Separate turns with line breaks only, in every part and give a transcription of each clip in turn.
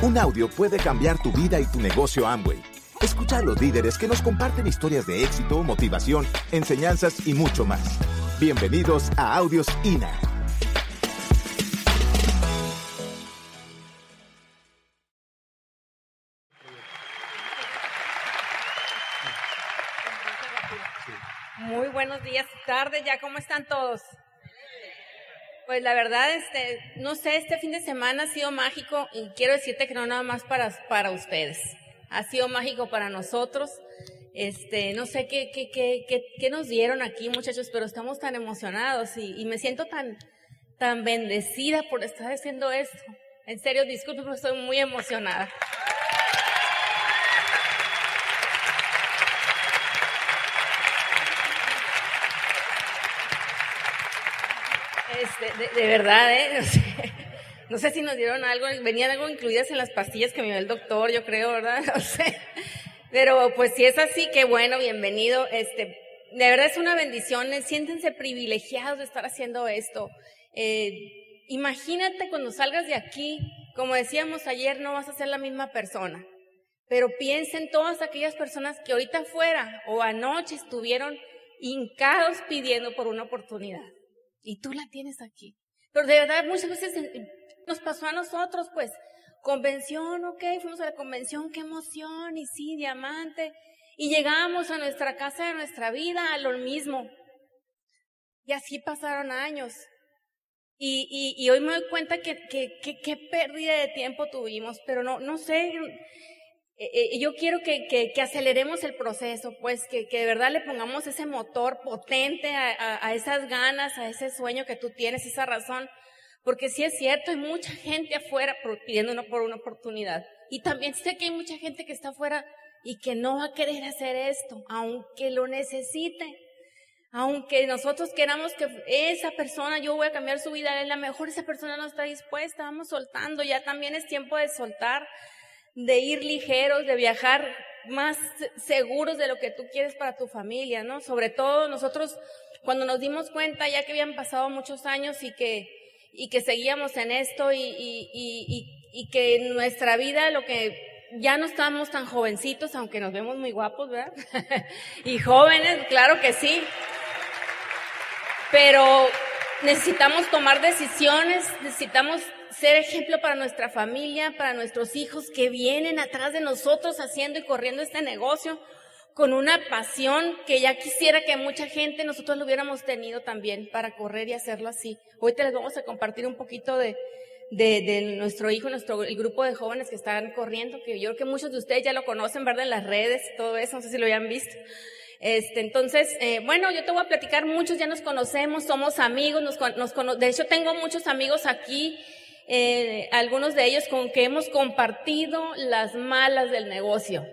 Un audio puede cambiar tu vida y tu negocio Amway. Escucha a los líderes que nos comparten historias de éxito, motivación, enseñanzas y mucho más. Bienvenidos a Audios INA.
Muy buenos días, tarde ya, ¿cómo están todos? Pues la verdad, este, no sé, este fin de semana ha sido mágico y quiero decirte que no nada más para, para ustedes. Ha sido mágico para nosotros. Este, no sé qué, qué, qué, qué, nos dieron aquí, muchachos, pero estamos tan emocionados y, y, me siento tan, tan bendecida por estar haciendo esto. En serio, disculpe, pero estoy muy emocionada. De, verdad, ¿eh? No sé, si nos dieron algo, venían algo incluidas en las pastillas que me dio el doctor, yo creo, ¿verdad? No sé. Pero pues si es así, qué bueno, bienvenido. Este, de verdad es una bendición, eh, siéntense privilegiados de estar haciendo esto. Eh, imagínate cuando salgas de aquí, como decíamos ayer, no vas a ser la misma persona. Pero piensa en todas aquellas personas que ahorita fuera o anoche estuvieron hincados pidiendo por una oportunidad. Y tú la tienes aquí. Pero de verdad, muchas veces nos pasó a nosotros, pues, convención, ok, fuimos a la convención, qué emoción, y sí, diamante. Y llegamos a nuestra casa de nuestra vida a lo mismo. Y así pasaron años. Y, y, hoy me doy cuenta que, que, que, pérdida de tiempo tuvimos, pero no, no sé, eh, yo quiero que, que, que, aceleremos el proceso, pues que, que, de verdad le pongamos ese motor potente a, a, a, esas ganas, a ese sueño que tú tienes, esa razón, porque sí es cierto, hay mucha gente afuera pidiendo por una oportunidad. Y también sé que hay mucha gente que está afuera y que no va a querer hacer esto, aunque lo necesite. Aunque nosotros queramos que esa persona, yo voy a cambiar su vida, a la mejor esa persona no está dispuesta, vamos soltando, ya también es tiempo de soltar de ir ligeros, de viajar más seguros de lo que tú quieres para tu familia, ¿no? Sobre todo nosotros cuando nos dimos cuenta ya que habían pasado muchos años y que, y que seguíamos en esto y, y, y, y que en nuestra vida lo que ya no estábamos tan jovencitos, aunque nos vemos muy guapos, ¿verdad? y jóvenes, claro que sí. Pero necesitamos tomar decisiones, necesitamos ser ejemplo para nuestra familia, para nuestros hijos que vienen atrás de nosotros haciendo y corriendo este negocio con una pasión que ya quisiera que mucha gente nosotros lo hubiéramos tenido también para correr y hacerlo así. Hoy te les vamos a compartir un poquito de, de, de nuestro hijo, nuestro, el grupo de jóvenes que están corriendo, que yo creo que muchos de ustedes ya lo conocen, ¿verdad? En las redes, todo eso, no sé si lo hayan visto. Este, entonces, eh, bueno, yo te voy a platicar, muchos ya nos conocemos, somos amigos, nos, nos, de hecho tengo muchos amigos aquí eh, algunos de ellos con que hemos compartido las malas del negocio.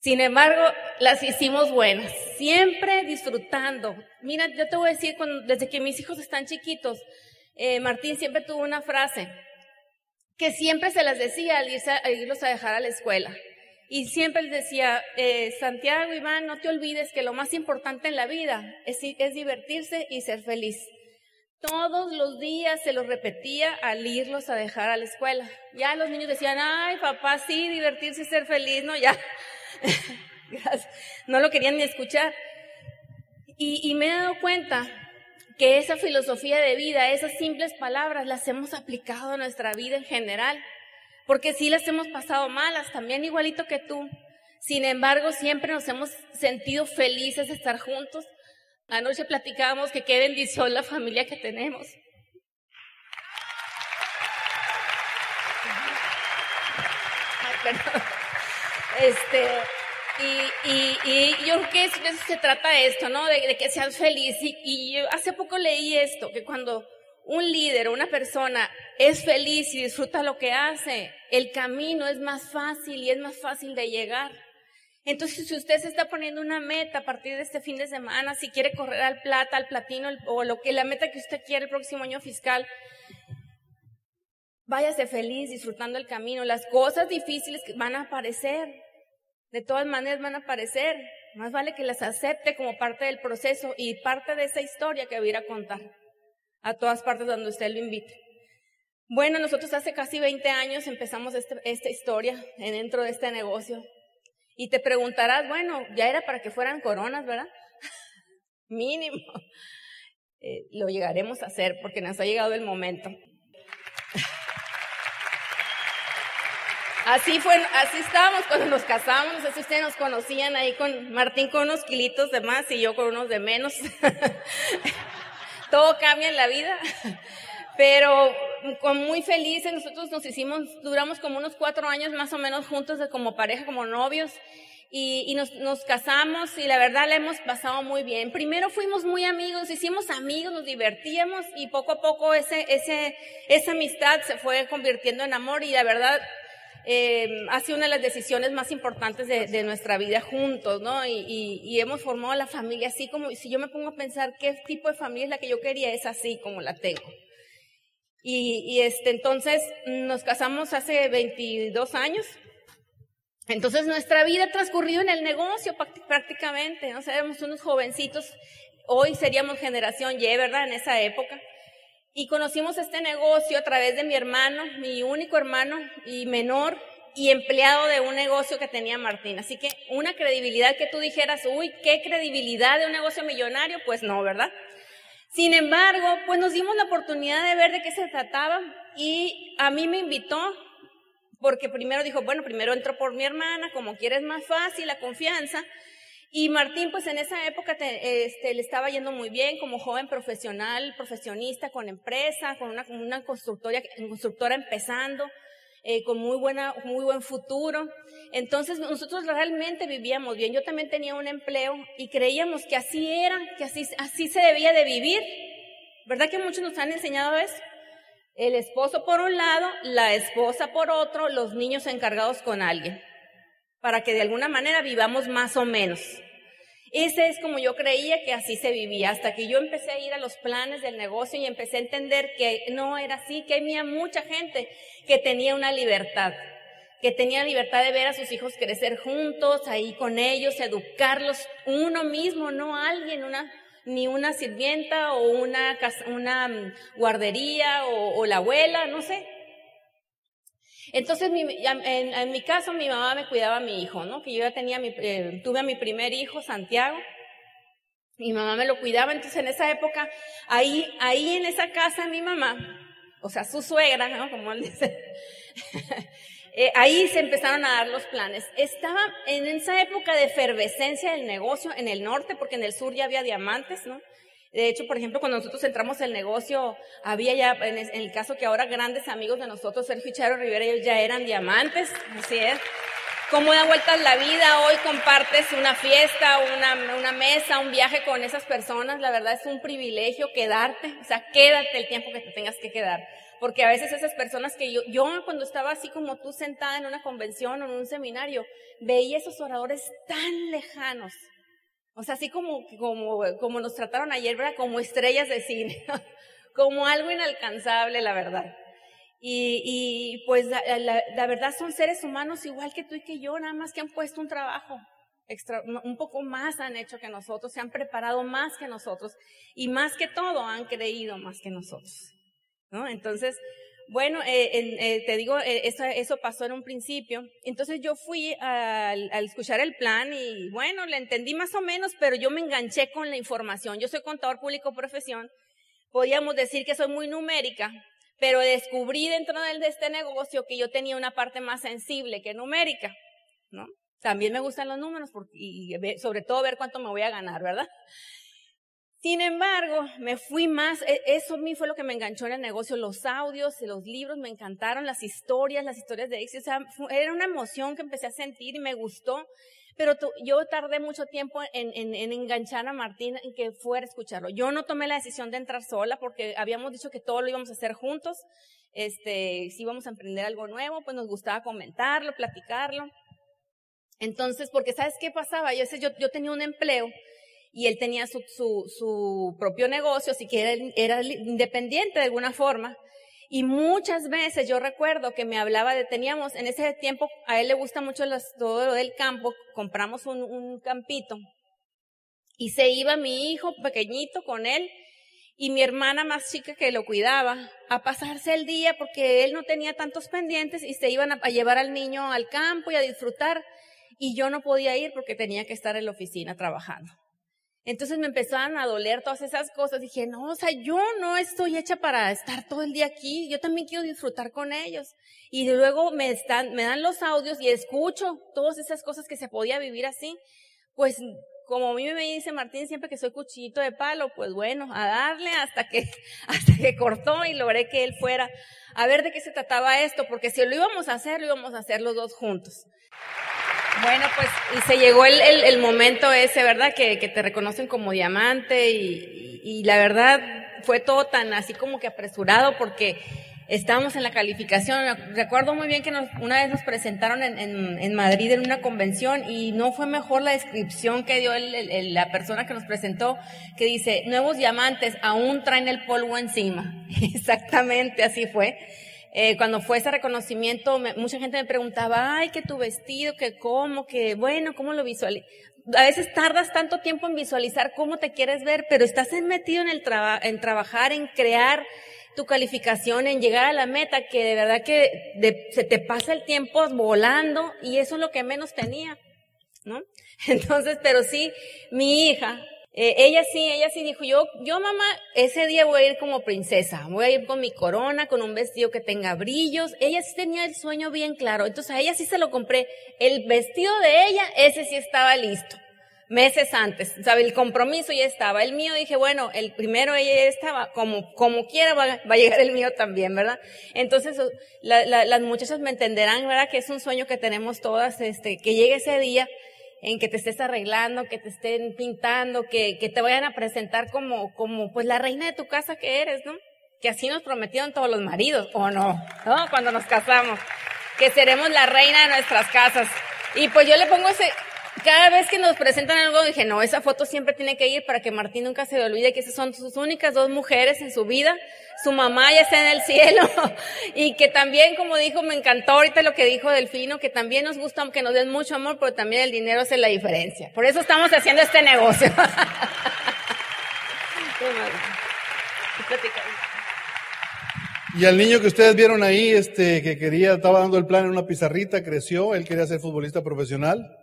Sin embargo, las hicimos buenas, siempre disfrutando. Mira, yo te voy a decir, cuando, desde que mis hijos están chiquitos, eh, Martín siempre tuvo una frase que siempre se las decía al, irse, al irlos a dejar a la escuela. Y siempre les decía, eh, Santiago, Iván, no te olvides que lo más importante en la vida es, es divertirse y ser feliz. Todos los días se los repetía al irlos a dejar a la escuela. Ya los niños decían, ay, papá, sí, divertirse ser feliz, no, ya. no lo querían ni escuchar. Y, me he dado cuenta que esa filosofía de vida, esas simples palabras, las hemos aplicado a nuestra vida en general. Porque sí las hemos pasado malas, también igualito que tú. Sin embargo, siempre nos hemos sentido felices estar juntos, Anoche platicábamos que qué bendición la familia que tenemos. Este, y, y, y, yo creo que de eso se trata esto, ¿no? De, de que seas feliz. Y, y yo hace poco leí esto, que cuando un líder o una persona es feliz y disfruta lo que hace, el camino es más fácil y es más fácil de llegar. Entonces, si usted se está poniendo una meta a partir de este fin de semana, si quiere correr al plata, al platino, o lo que la meta que usted quiere el próximo año fiscal, váyase feliz, disfrutando el camino. Las cosas difíciles van a aparecer, de todas maneras van a aparecer. Más vale que las acepte como parte del proceso y parte de esa historia que voy a ir a contar a todas partes donde usted lo invite. Bueno, nosotros hace casi 20 años empezamos este, esta historia dentro de este negocio. Y te preguntarás, bueno, ya era para que fueran coronas, ¿verdad? Mínimo. Eh, lo llegaremos a hacer porque nos ha llegado el momento. Así fue, así estábamos cuando nos casamos, no sé si ustedes nos conocían ahí con Martín con unos kilitos de más y yo con unos de menos. Todo cambia en la vida. Pero muy felices, nosotros nos hicimos, duramos como unos cuatro años más o menos juntos de como pareja, como novios, y, y nos, nos, casamos y la verdad la hemos pasado muy bien. Primero fuimos muy amigos, hicimos amigos, nos divertíamos y poco a poco ese, ese, esa amistad se fue convirtiendo en amor y la verdad eh, ha sido una de las decisiones más importantes de, de nuestra vida juntos, ¿no? Y, y, y, hemos formado la familia así como, si yo me pongo a pensar qué tipo de familia es la que yo quería, es así como la tengo. Y, este, entonces nos casamos hace 22 años. Entonces nuestra vida ha transcurrido en el negocio prácticamente, ¿no? O unos jovencitos, hoy seríamos generación Y, ¿verdad? En esa época. Y conocimos este negocio a través de mi hermano, mi único hermano y menor y empleado de un negocio que tenía Martín. Así que una credibilidad que tú dijeras, uy, qué credibilidad de un negocio millonario, pues no, ¿verdad? Sin embargo, pues nos dimos la oportunidad de ver de qué se trataba y a mí me invitó porque primero dijo, bueno, primero entro por mi hermana, como quieres más fácil, la confianza. Y Martín, pues en esa época este, le estaba yendo muy bien como joven profesional, profesionista, con empresa, con una, una constructora, constructora empezando, eh, con muy buena, muy buen futuro. Entonces nosotros realmente vivíamos bien. Yo también tenía un empleo y creíamos que así era, que así, así se debía de vivir. ¿Verdad que muchos nos han enseñado eso? El esposo por un lado, la esposa por otro, los niños encargados con alguien, para que de alguna manera vivamos más o menos. Ese es como yo creía que así se vivía, hasta que yo empecé a ir a los planes del negocio y empecé a entender que no era así, que había mucha gente que tenía una libertad, que tenía libertad de ver a sus hijos crecer juntos, ahí con ellos, educarlos uno mismo, no alguien, una, ni una sirvienta o una, una mm, guardería o, o la abuela, no sé, entonces, en, mi caso, mi mamá me cuidaba a mi hijo, ¿no? Que yo ya tenía, mi, eh, tuve a mi primer hijo, Santiago. Mi mamá me lo cuidaba, entonces en esa época, ahí, ahí en esa casa, mi mamá, o sea, su suegra, ¿no? Como él dice, eh, ahí se empezaron a dar los planes. Estaba en esa época de efervescencia del negocio en el norte, porque en el sur ya había diamantes, ¿no? De hecho, por ejemplo, cuando nosotros entramos el negocio, había ya, en el caso que ahora grandes amigos de nosotros, Sergio y Charo Rivera, ellos ya eran diamantes, así es. Cómo da vueltas la vida, hoy compartes una fiesta, una, una mesa, un viaje con esas personas, la verdad es un privilegio quedarte, o sea, quédate el tiempo que te tengas que quedar. Porque a veces esas personas que yo, yo cuando estaba así como tú sentada en una convención o en un seminario, veía esos oradores tan lejanos, o sea, así como, como, como nos trataron ayer, ¿verdad? Como estrellas de cine, como algo inalcanzable, la verdad. Y, y pues la, la, la, verdad son seres humanos igual que tú y que yo, nada más que han puesto un trabajo extra, un poco más han hecho que nosotros, se han preparado más que nosotros y más que todo han creído más que nosotros. ¿no? Entonces, bueno, eh, eh, te digo, eh, eso, eso, pasó en un principio. Entonces yo fui al, al, escuchar el plan y bueno, le entendí más o menos, pero yo me enganché con la información. Yo soy contador público profesión. Podríamos decir que soy muy numérica, pero descubrí dentro de este negocio que yo tenía una parte más sensible que numérica, ¿no? También me gustan los números porque, y sobre todo ver cuánto me voy a ganar, ¿verdad? Sin embargo, me fui más, e, eso a mí fue lo que me enganchó en el negocio, los audios, los libros, me encantaron, las historias, las historias de éxito, o sea, era una emoción que empecé a sentir y me gustó, pero yo tardé mucho tiempo en, en, en, enganchar a Martín en que fuera a escucharlo. Yo no tomé la decisión de entrar sola porque habíamos dicho que todo lo íbamos a hacer juntos, este, si íbamos a emprender algo nuevo, pues nos gustaba comentarlo, platicarlo. Entonces, porque ¿sabes qué pasaba? Yo, yo tenía un empleo, y él tenía su, propio negocio, así que era, independiente de alguna forma. Y muchas veces yo recuerdo que me hablaba de, teníamos, en ese tiempo, a él le gusta mucho las, todo lo del campo, compramos un, campito y se iba mi hijo pequeñito con él y mi hermana más chica que lo cuidaba a pasarse el día porque él no tenía tantos pendientes y se iban a, llevar al niño al campo y a disfrutar y yo no podía ir porque tenía que estar en la oficina trabajando. Entonces me empezaban a doler todas esas cosas. Dije, no, o sea, yo no estoy hecha para estar todo el día aquí. Yo también quiero disfrutar con ellos. Y luego me están, me dan los audios y escucho todas esas cosas que se podía vivir así. Pues como a mí me dice Martín siempre que soy cuchillito de palo, pues bueno, a darle hasta que, hasta que cortó y logré que él fuera a ver de qué se trataba esto, porque si lo íbamos a hacer, lo íbamos a hacer los dos juntos. Bueno, pues, y se llegó el, el, momento ese, ¿verdad? Que, que, te reconocen como diamante y, y, la verdad fue todo tan así como que apresurado porque estábamos en la calificación. Recuerdo muy bien que una vez nos presentaron en, en, Madrid en una convención y no fue mejor la descripción que dio el, la persona que nos presentó, que dice, nuevos diamantes aún traen el polvo encima. Exactamente así fue. Eh, cuando fue ese reconocimiento, mucha gente me preguntaba, ay, que tu vestido, que cómo, que bueno, cómo lo visualizo. A veces tardas tanto tiempo en visualizar cómo te quieres ver, pero estás metido en el en trabajar, en crear, tu calificación, en llegar a la meta, que de verdad que se te pasa el tiempo volando y eso es lo que menos tenía, ¿no? Entonces, pero sí, mi hija, eh, ella sí, ella sí dijo, yo, yo mamá, ese día voy a ir como princesa, voy a ir con mi corona, con un vestido que tenga brillos. Ella sí tenía el sueño bien claro, entonces a ella sí se lo compré. El vestido de ella, ese sí estaba listo meses antes. ¿Sabe? El compromiso ya estaba. El mío dije, bueno, el primero ella estaba, como, como quiera va, a llegar el mío también, ¿verdad? Entonces, las muchachas me entenderán, ¿verdad? Que es un sueño que tenemos todas, este, que llegue ese día en que te estés arreglando, que te estén pintando, que, que te vayan a presentar como, como, pues la reina de tu casa que eres, ¿no? Que así nos prometieron todos los maridos, ¿o no? ¿No? Cuando nos casamos. Que seremos la reina de nuestras casas. Y pues yo le pongo ese, cada vez que nos presentan algo, dije, no, esa foto siempre tiene que ir para que Martín nunca se olvide que esas son sus únicas dos mujeres en su vida. Su mamá ya está en el cielo. y que también, como dijo, me encantó ahorita lo que dijo Delfino, que también nos gusta que nos den mucho amor, pero también el dinero hace la diferencia. Por eso estamos haciendo este negocio.
Y al niño que ustedes vieron ahí, este, que quería, estaba dando el plan en una pizarrita, creció, él quería ser futbolista profesional.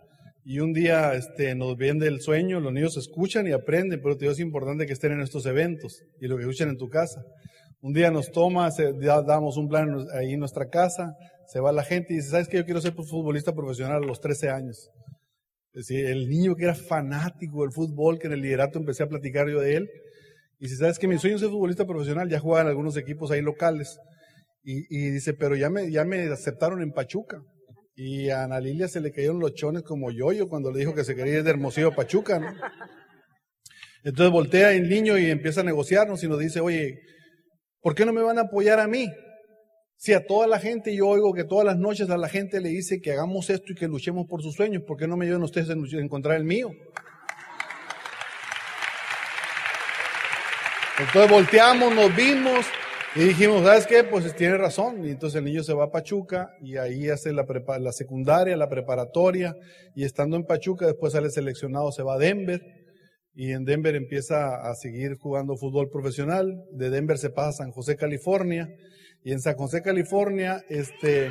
Y un día este, nos viene el sueño, los niños escuchan y aprenden, pero te es importante que estén en estos eventos y lo que escuchen en tu casa. Un día nos toma, damos un plan ahí en nuestra casa, se va la gente y dice, ¿sabes qué? Yo quiero ser futbolista profesional a los 13 años. Es decir, el niño que era fanático del fútbol, que en el liderato empecé a platicar yo de él, y si sabes que mi sueño es ser futbolista profesional, ya juega en algunos equipos ahí locales. Y, y dice, pero ya me, ya me aceptaron en Pachuca. Y a Ana Lilia se le cayeron los chones como yo-yo cuando le dijo que se quería ir de Hermosillo a Pachuca, ¿no? Entonces voltea el niño y empieza a negociarnos y nos dice, oye, ¿por qué no me van a apoyar a mí? Si a toda la gente yo oigo que todas las noches a la gente le dice que hagamos esto y que luchemos por sus sueños, ¿por qué no me ayudan ustedes a encontrar el mío? Entonces volteamos, nos vimos y dijimos, ¿sabes qué? Pues tiene razón. Y entonces el niño se va a Pachuca y ahí hace la, secundaria, la preparatoria. Y estando en Pachuca, después sale seleccionado, se va a Denver. Y en Denver empieza a seguir jugando fútbol profesional. De Denver se pasa a San José, California. Y en San José, California, este,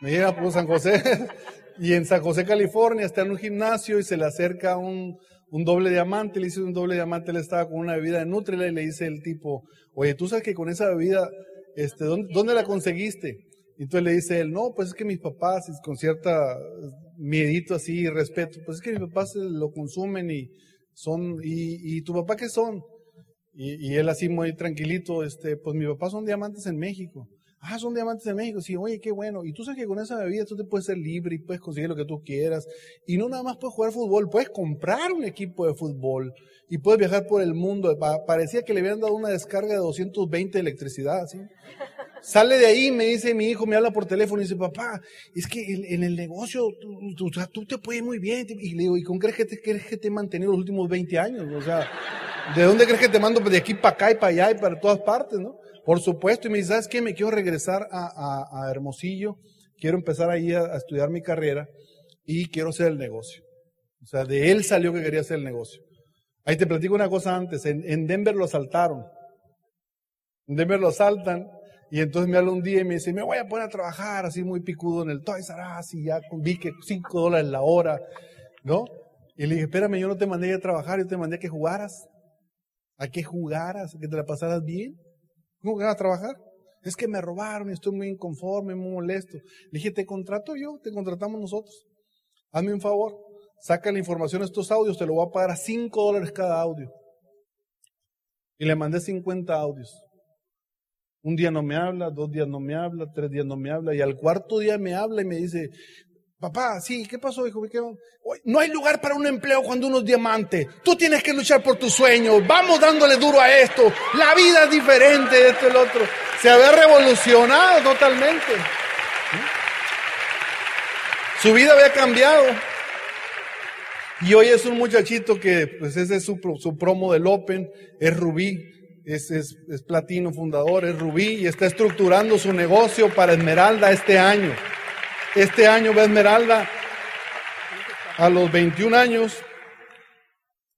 me llega por San José. y en San José, California, está en un gimnasio y se le acerca un, doble diamante, le hice un doble diamante, él estaba con una bebida de Nutrila y le dice el tipo, oye, tú sabes que con esa bebida, este, ¿dónde, la conseguiste? Y entonces le dice él, no, pues es que mis papás, con cierta miedito así y respeto, pues es que mis papás lo consumen y son, y, tu papá qué son? Y, y, él así muy tranquilito, este, pues mis papás son diamantes en México. Ah, son diamantes de México. Sí, oye, qué bueno. Y tú sabes que con esa bebida tú te puedes ser libre y puedes conseguir lo que tú quieras. Y no nada más puedes jugar fútbol, puedes comprar un equipo de fútbol y puedes viajar por el mundo. Parecía que le habían dado una descarga de 220 de electricidad, ¿sí? Sale de ahí, me dice mi hijo, me habla por teléfono y dice, papá, es que en, el negocio tú, te puedes muy bien. Y le digo, ¿y con crees que te, crees que te he mantenido los últimos 20 años? O sea, ¿de dónde crees que te mando de aquí para acá y para allá y para todas partes, no? Por supuesto, y me dice, ¿sabes qué? Me quiero regresar a, Hermosillo, quiero empezar ahí a, estudiar mi carrera y quiero hacer el negocio. O sea, de él salió que quería hacer el negocio. Ahí te platico una cosa antes. En, Denver lo asaltaron. En Denver lo asaltan y entonces me habla un día y me dice, me voy a poner a trabajar así muy picudo en el Toys R Us y ya vi que 5 dólares la hora, ¿no? Y le dije, espérame, yo no te mandé a trabajar, yo te mandé a que jugaras. A que jugaras, a que te la pasaras bien. ¿Cómo que vas a trabajar? Es que me robaron y estoy muy inconforme, muy molesto. Le dije, te contrato yo, te contratamos nosotros. Hazme un favor, saca la información de estos audios, te lo voy a pagar a 5 dólares cada audio. Y le mandé 50 audios. Un día no me habla, dos días no me habla, tres días no me habla, y al cuarto día me habla y me dice, Papá, sí, ¿qué pasó, hijo? No hay lugar para un empleo cuando uno es diamante. Tú tienes que luchar por tus sueños. Vamos dándole duro a esto. La vida es diferente de esto y el otro. Se había revolucionado totalmente. Su vida había cambiado. Y hoy es un muchachito que, pues ese es su, su promo del Open, es Rubí, es, es, es platino fundador, es Rubí y está estructurando su negocio para Esmeralda este año. Este año va Esmeralda a los 21 años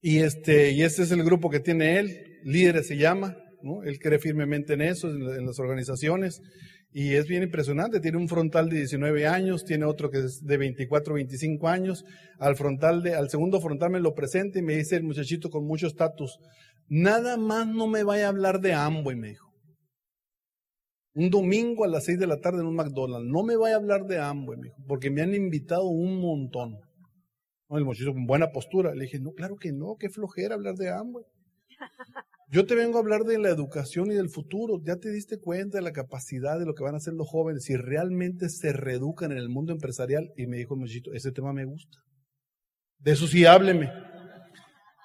y este, y este es el grupo que tiene él, Líderes se llama, ¿no? Él cree firmemente en eso, en, las organizaciones y es bien impresionante. Tiene un frontal de 19 años, tiene otro que es de 24, 25 años. Al frontal de, al segundo frontal me lo presenta y me dice el muchachito con mucho estatus, nada más no me vaya a hablar de Amway, me dijo. Un domingo a las seis de la tarde en un McDonald's. No me vaya a hablar de Amway, porque me han invitado un montón. el muchacho con buena postura. Le dije, no, claro que no, qué flojera hablar de Amway. Yo te vengo a hablar de la educación y del futuro. Ya te diste cuenta de la capacidad de lo que van a hacer los jóvenes si realmente se reeducan en el mundo empresarial. Y me dijo el muchachito, ese tema me gusta. De eso sí hábleme.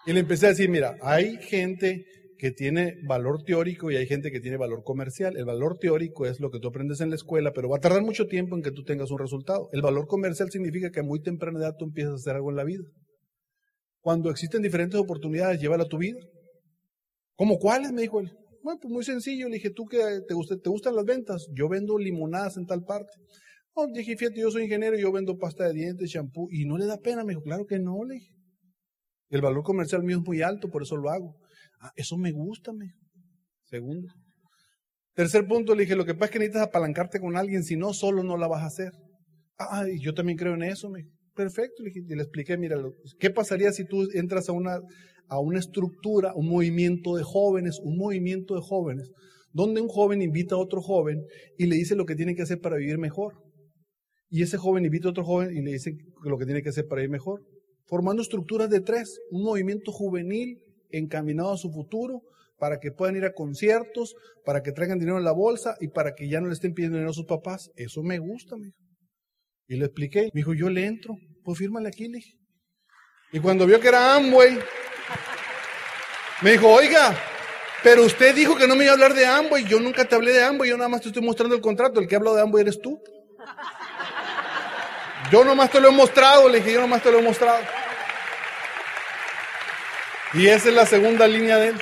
Y le empecé a decir, mira, hay gente que tiene valor teórico y hay gente que tiene valor comercial. El valor teórico es lo que tú aprendes en la escuela, pero va a tardar mucho tiempo en que tú tengas un resultado. El valor comercial significa que a muy temprana edad tú empiezas a hacer algo en la vida. Cuando existen diferentes oportunidades, llévala a tu vida. ¿Cómo cuáles? Me dijo él. Bueno, pues muy sencillo. Le dije, ¿tú qué te, te gustan las ventas? Yo vendo limonadas en tal parte. Oh, dije, fíjate, yo soy ingeniero, yo vendo pasta de dientes, shampoo. Y no le da pena. Me dijo, claro que no, le dije. El valor comercial mío es muy alto, por eso lo hago. Ah, eso me gusta, me Segundo. Tercer punto, le dije, lo que pasa es que necesitas apalancarte con alguien, si no, solo no la vas a hacer. Ah, yo también creo en eso, me Perfecto, le dije, y le expliqué, mira, ¿qué pasaría si tú entras a una, a una estructura, un movimiento de jóvenes, un movimiento de jóvenes, donde un joven invita a otro joven y le dice lo que tiene que hacer para vivir mejor? Y ese joven invita a otro joven y le dice lo que tiene que hacer para vivir mejor. Formando estructuras de tres, un movimiento juvenil encaminado a su futuro, para que puedan ir a conciertos, para que traigan dinero en la bolsa y para que ya no le estén pidiendo dinero a sus papás. Eso me gusta, me dijo. Y le expliqué. Me dijo, yo le entro. Pues fírmale aquí, le dije. Y cuando vio que era Amway, me dijo, oiga, pero usted dijo que no me iba a hablar de Amway. Yo nunca te hablé de Amway, yo nada más te estoy mostrando el contrato. El que ha hablado de Amway eres tú. Yo nomás te lo he mostrado, le dije, yo nomás te lo he mostrado. Y esa es la segunda línea de él.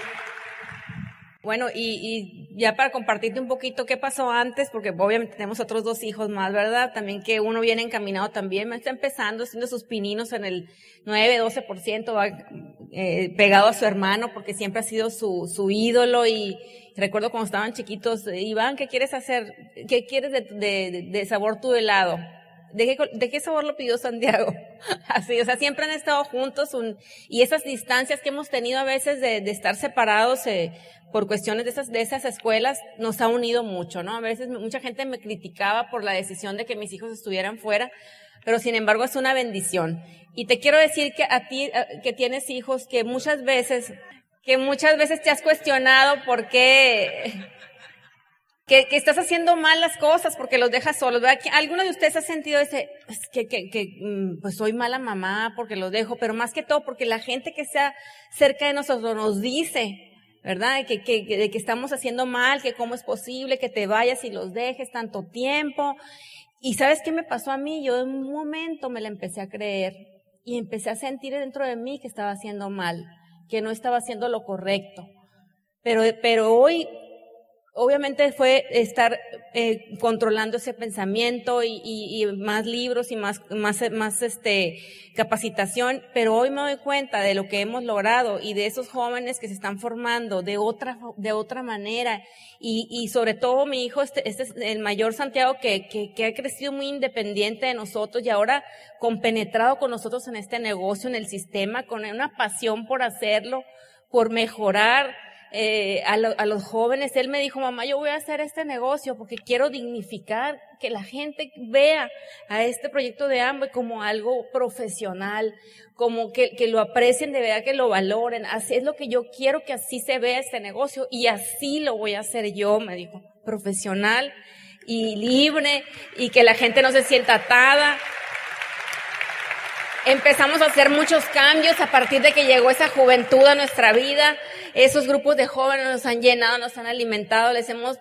Bueno, y, ya para compartirte un poquito qué pasó antes, porque obviamente tenemos otros dos hijos más, ¿verdad? También que uno viene encaminado también, está empezando haciendo sus pininos en el 9, 12%, va eh, pegado a su hermano, porque siempre ha sido su, su ídolo y recuerdo cuando estaban chiquitos, Iván, ¿qué quieres hacer? ¿Qué quieres de, de sabor tu helado? ¿De qué, ¿De qué sabor lo pidió Santiago? Así, o sea, siempre han estado juntos un, y esas distancias que hemos tenido a veces de, de estar separados eh, por cuestiones de esas, de esas escuelas nos ha unido mucho, ¿no? A veces mucha gente me criticaba por la decisión de que mis hijos estuvieran fuera, pero sin embargo es una bendición. Y te quiero decir que a ti, eh, que tienes hijos, que muchas veces, que muchas veces te has cuestionado por qué, que, estás haciendo mal las cosas porque los dejas solos. ¿Alguno de ustedes ha sentido ese, que, mm, pues soy mala mamá porque los dejo, pero más que todo porque la gente que está cerca de nosotros nos dice, ¿verdad? De que estamos haciendo mal, que cómo es posible que te vayas y los dejes tanto tiempo. Y ¿sabes qué me pasó a mí? Yo en un momento me la empecé a creer y empecé a sentir dentro de mí que estaba haciendo mal, que no estaba haciendo lo correcto. Pero, pero hoy obviamente fue estar eh, controlando ese pensamiento y, más libros y más, más, más este, capacitación, pero hoy me doy cuenta de lo que hemos logrado y de esos jóvenes que se están formando de otra, de otra manera. Y, y sobre todo mi hijo, este, este es el mayor Santiago que, que, que ha crecido muy independiente de nosotros y ahora compenetrado con nosotros en este negocio, en el sistema, con una pasión por hacerlo, por mejorar, eh, a, los jóvenes, él me dijo, mamá, yo voy a hacer este negocio porque quiero dignificar, que la gente vea a este proyecto de hambre como algo profesional, como que, que lo aprecien de verdad, que lo valoren. Así es lo que yo quiero que así se vea este negocio y así lo voy a hacer yo, me dijo, profesional y libre y que la gente no se sienta atada. Empezamos a hacer muchos cambios a partir de que llegó esa juventud a nuestra vida. Esos grupos de jóvenes nos han llenado, nos han alimentado, les hemos,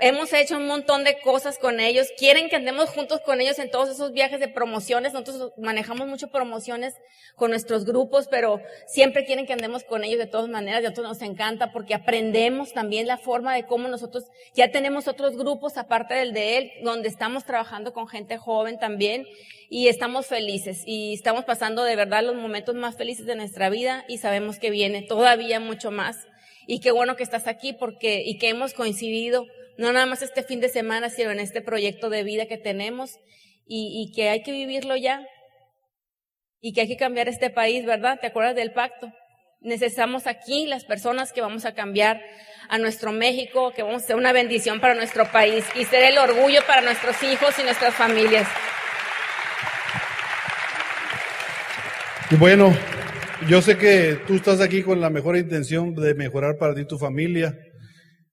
hemos hecho un montón de cosas con ellos. Quieren que andemos juntos con ellos en todos esos viajes de promociones. Nosotros manejamos mucho promociones con nuestros grupos, pero siempre quieren que andemos con ellos de todas maneras. Y a nosotros nos encanta porque aprendemos también la forma de cómo nosotros ya tenemos otros grupos aparte del de él, donde estamos trabajando con gente joven también y estamos felices y estamos pasando de verdad los momentos más felices de nuestra vida y sabemos que viene todavía mucho más. Y qué bueno que estás aquí porque, y que hemos coincidido, no nada más este fin de semana, sino en este proyecto de vida que tenemos y, y que hay que vivirlo ya y que hay que cambiar este país, ¿verdad? ¿Te acuerdas del pacto? Necesitamos aquí las personas que vamos a cambiar a nuestro México, que vamos a ser una bendición para nuestro país y ser el orgullo para nuestros hijos y nuestras familias.
Y bueno, yo sé que tú estás aquí con la mejor intención de mejorar para ti tu familia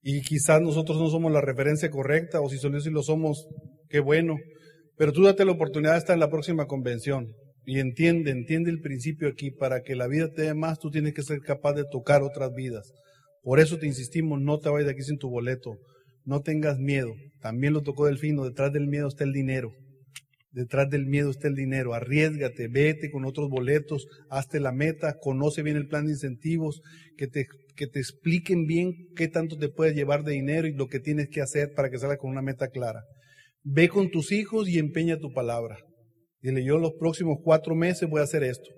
y quizás nosotros no somos la referencia correcta o si solo si lo somos, qué bueno, pero tú date la oportunidad de estar en la próxima convención y entiende, entiende el principio aquí, para que la vida te dé más, tú tienes que ser capaz de tocar otras vidas. Por eso te insistimos, no te vayas de aquí sin tu boleto, no tengas miedo. También lo tocó Delfino, detrás del miedo está el dinero. Detrás del miedo está el dinero. Arriesgate, vete con otros boletos, hazte la meta, conoce bien el plan de incentivos, que te, que te expliquen bien qué tanto te puedes llevar de dinero y lo que tienes que hacer para que salga con una meta clara. Ve con tus hijos y empeña tu palabra. Dile, yo los próximos cuatro meses voy a hacer esto.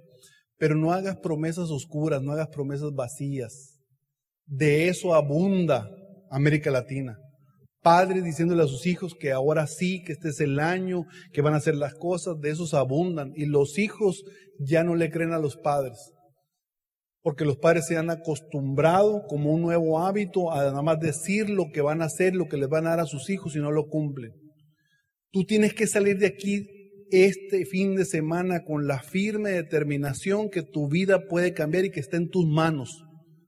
Pero no hagas promesas oscuras, no hagas promesas vacías. De eso abunda América Latina padres diciéndole a sus hijos que ahora sí, que este es el año, que van a hacer las cosas, de esos abundan. Y los hijos ya no le creen a los padres, porque los padres se han acostumbrado como un nuevo hábito a nada más decir lo que van a hacer, lo que les van a dar a sus hijos y no lo cumplen. Tú tienes que salir de aquí este fin de semana con la firme determinación que tu vida puede cambiar y que está en tus manos,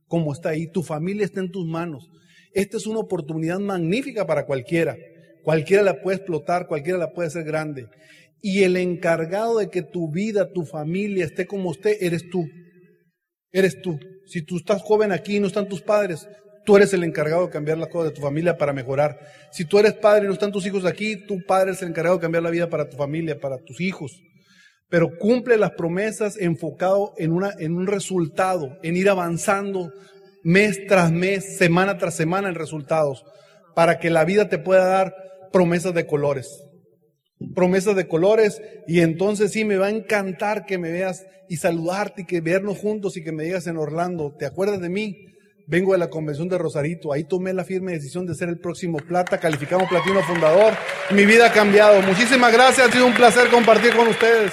como está ahí, tu familia está en tus manos. Esta es una oportunidad magnífica para cualquiera. Cualquiera la puede explotar, cualquiera la puede hacer grande. Y el encargado de que tu vida, tu familia esté como usted, eres tú. Eres tú. Si tú estás joven aquí y no están tus padres, tú eres el encargado de cambiar las cosas de tu familia para mejorar. Si tú eres padre y no están tus hijos aquí, tu padre es el encargado de cambiar la vida para tu familia, para tus hijos. Pero cumple las promesas enfocado en, una, en un resultado, en ir avanzando mes tras mes, semana tras semana en resultados, para que la vida te pueda dar promesas de colores. Promesas de colores y entonces sí me va a encantar que me veas y saludarte y que vernos juntos y que me digas en Orlando, ¿te acuerdas de mí? Vengo de la convención de Rosarito, ahí tomé la firme decisión de ser el próximo plata, calificamos platino fundador. Mi vida ha cambiado. Muchísimas gracias, ha sido un placer compartir con ustedes.